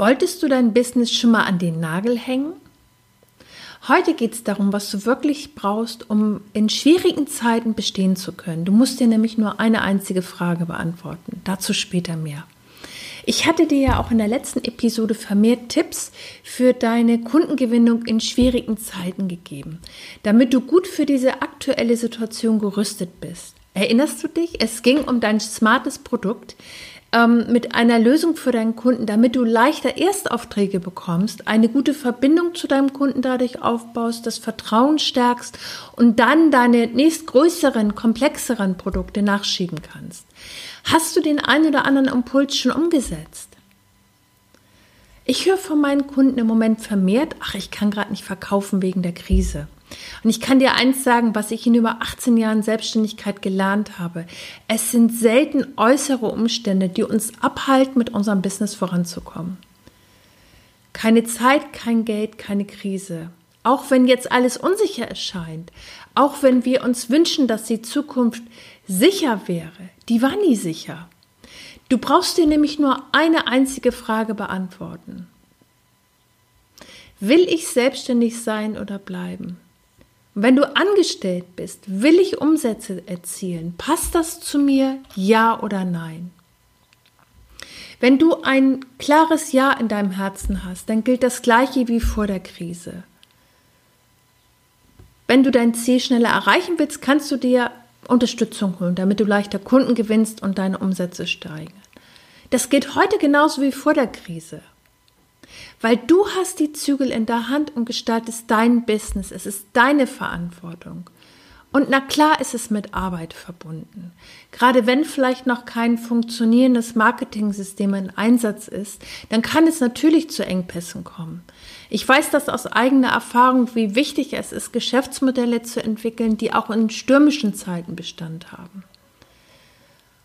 Wolltest du dein Business schon mal an den Nagel hängen? Heute geht es darum, was du wirklich brauchst, um in schwierigen Zeiten bestehen zu können. Du musst dir nämlich nur eine einzige Frage beantworten. Dazu später mehr. Ich hatte dir ja auch in der letzten Episode vermehrt Tipps für deine Kundengewinnung in schwierigen Zeiten gegeben, damit du gut für diese aktuelle Situation gerüstet bist. Erinnerst du dich? Es ging um dein smartes Produkt, ähm, mit einer Lösung für deinen Kunden, damit du leichter Erstaufträge bekommst, eine gute Verbindung zu deinem Kunden dadurch aufbaust, das Vertrauen stärkst und dann deine nächstgrößeren, komplexeren Produkte nachschieben kannst. Hast du den einen oder anderen Impuls schon umgesetzt? Ich höre von meinen Kunden im Moment vermehrt, ach, ich kann gerade nicht verkaufen wegen der Krise. Und ich kann dir eins sagen, was ich in über 18 Jahren Selbstständigkeit gelernt habe. Es sind selten äußere Umstände, die uns abhalten, mit unserem Business voranzukommen. Keine Zeit, kein Geld, keine Krise. Auch wenn jetzt alles unsicher erscheint, auch wenn wir uns wünschen, dass die Zukunft sicher wäre, die war nie sicher. Du brauchst dir nämlich nur eine einzige Frage beantworten. Will ich selbstständig sein oder bleiben? Wenn du angestellt bist, will ich Umsätze erzielen? Passt das zu mir? Ja oder nein? Wenn du ein klares Ja in deinem Herzen hast, dann gilt das gleiche wie vor der Krise. Wenn du dein Ziel schneller erreichen willst, kannst du dir Unterstützung holen, damit du leichter Kunden gewinnst und deine Umsätze steigen. Das gilt heute genauso wie vor der Krise. Weil du hast die Zügel in der Hand und gestaltest dein Business. Es ist deine Verantwortung. Und na klar ist es mit Arbeit verbunden. Gerade wenn vielleicht noch kein funktionierendes Marketing-System in Einsatz ist, dann kann es natürlich zu Engpässen kommen. Ich weiß das aus eigener Erfahrung, wie wichtig es ist, Geschäftsmodelle zu entwickeln, die auch in stürmischen Zeiten Bestand haben.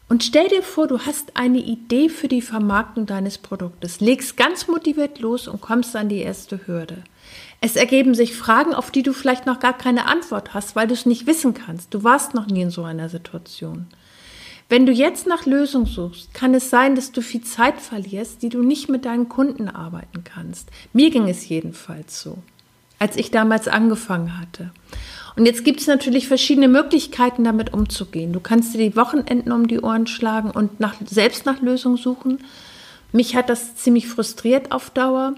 Und stell dir vor, du hast eine Idee für die Vermarktung deines Produktes, legst ganz motiviert los und kommst an die erste Hürde. Es ergeben sich Fragen, auf die du vielleicht noch gar keine Antwort hast, weil du es nicht wissen kannst. Du warst noch nie in so einer Situation. Wenn du jetzt nach Lösungen suchst, kann es sein, dass du viel Zeit verlierst, die du nicht mit deinen Kunden arbeiten kannst. Mir ging es jedenfalls so, als ich damals angefangen hatte. Und jetzt gibt es natürlich verschiedene Möglichkeiten, damit umzugehen. Du kannst dir die Wochenenden um die Ohren schlagen und nach, selbst nach Lösungen suchen. Mich hat das ziemlich frustriert auf Dauer.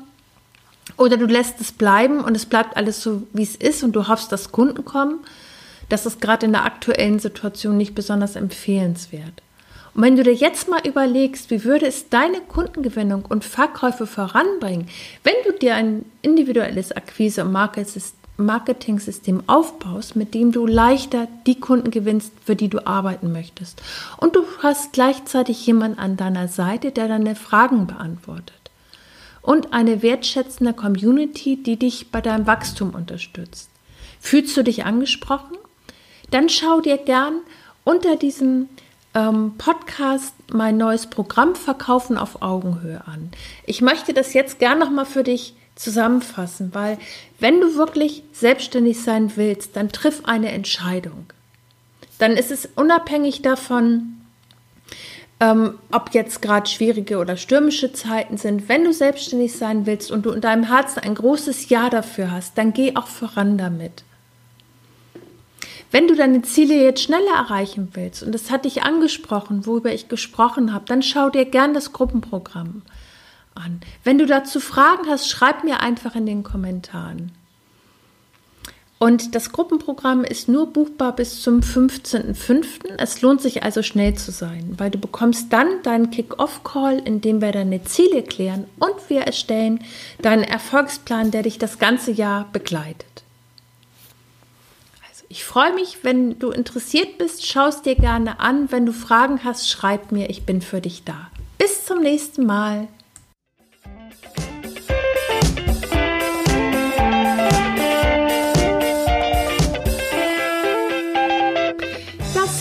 Oder du lässt es bleiben und es bleibt alles so, wie es ist und du hoffst, dass Kunden kommen. Das ist gerade in der aktuellen Situation nicht besonders empfehlenswert. Und wenn du dir jetzt mal überlegst, wie würde es deine Kundengewinnung und Verkäufe voranbringen, wenn du dir ein individuelles Akquise- und Marketing-System aufbaust, mit dem du leichter die Kunden gewinnst, für die du arbeiten möchtest. Und du hast gleichzeitig jemanden an deiner Seite, der deine Fragen beantwortet. Und eine wertschätzende Community, die dich bei deinem Wachstum unterstützt. Fühlst du dich angesprochen? Dann schau dir gern unter diesem ähm, Podcast mein neues Programm Verkaufen auf Augenhöhe an. Ich möchte das jetzt gern nochmal für dich zusammenfassen, weil wenn du wirklich selbstständig sein willst, dann triff eine Entscheidung. Dann ist es unabhängig davon, ähm, ob jetzt gerade schwierige oder stürmische Zeiten sind. Wenn du selbstständig sein willst und du in deinem Herzen ein großes Ja dafür hast, dann geh auch voran damit. Wenn du deine Ziele jetzt schneller erreichen willst, und das hatte ich angesprochen, worüber ich gesprochen habe, dann schau dir gern das Gruppenprogramm an. Wenn du dazu Fragen hast, schreib mir einfach in den Kommentaren. Und das Gruppenprogramm ist nur buchbar bis zum 15.05. Es lohnt sich also schnell zu sein, weil du bekommst dann deinen Kick-Off-Call, in dem wir deine Ziele klären und wir erstellen deinen Erfolgsplan, der dich das ganze Jahr begleitet. Also Ich freue mich, wenn du interessiert bist, schaust dir gerne an. Wenn du Fragen hast, schreib mir, ich bin für dich da. Bis zum nächsten Mal.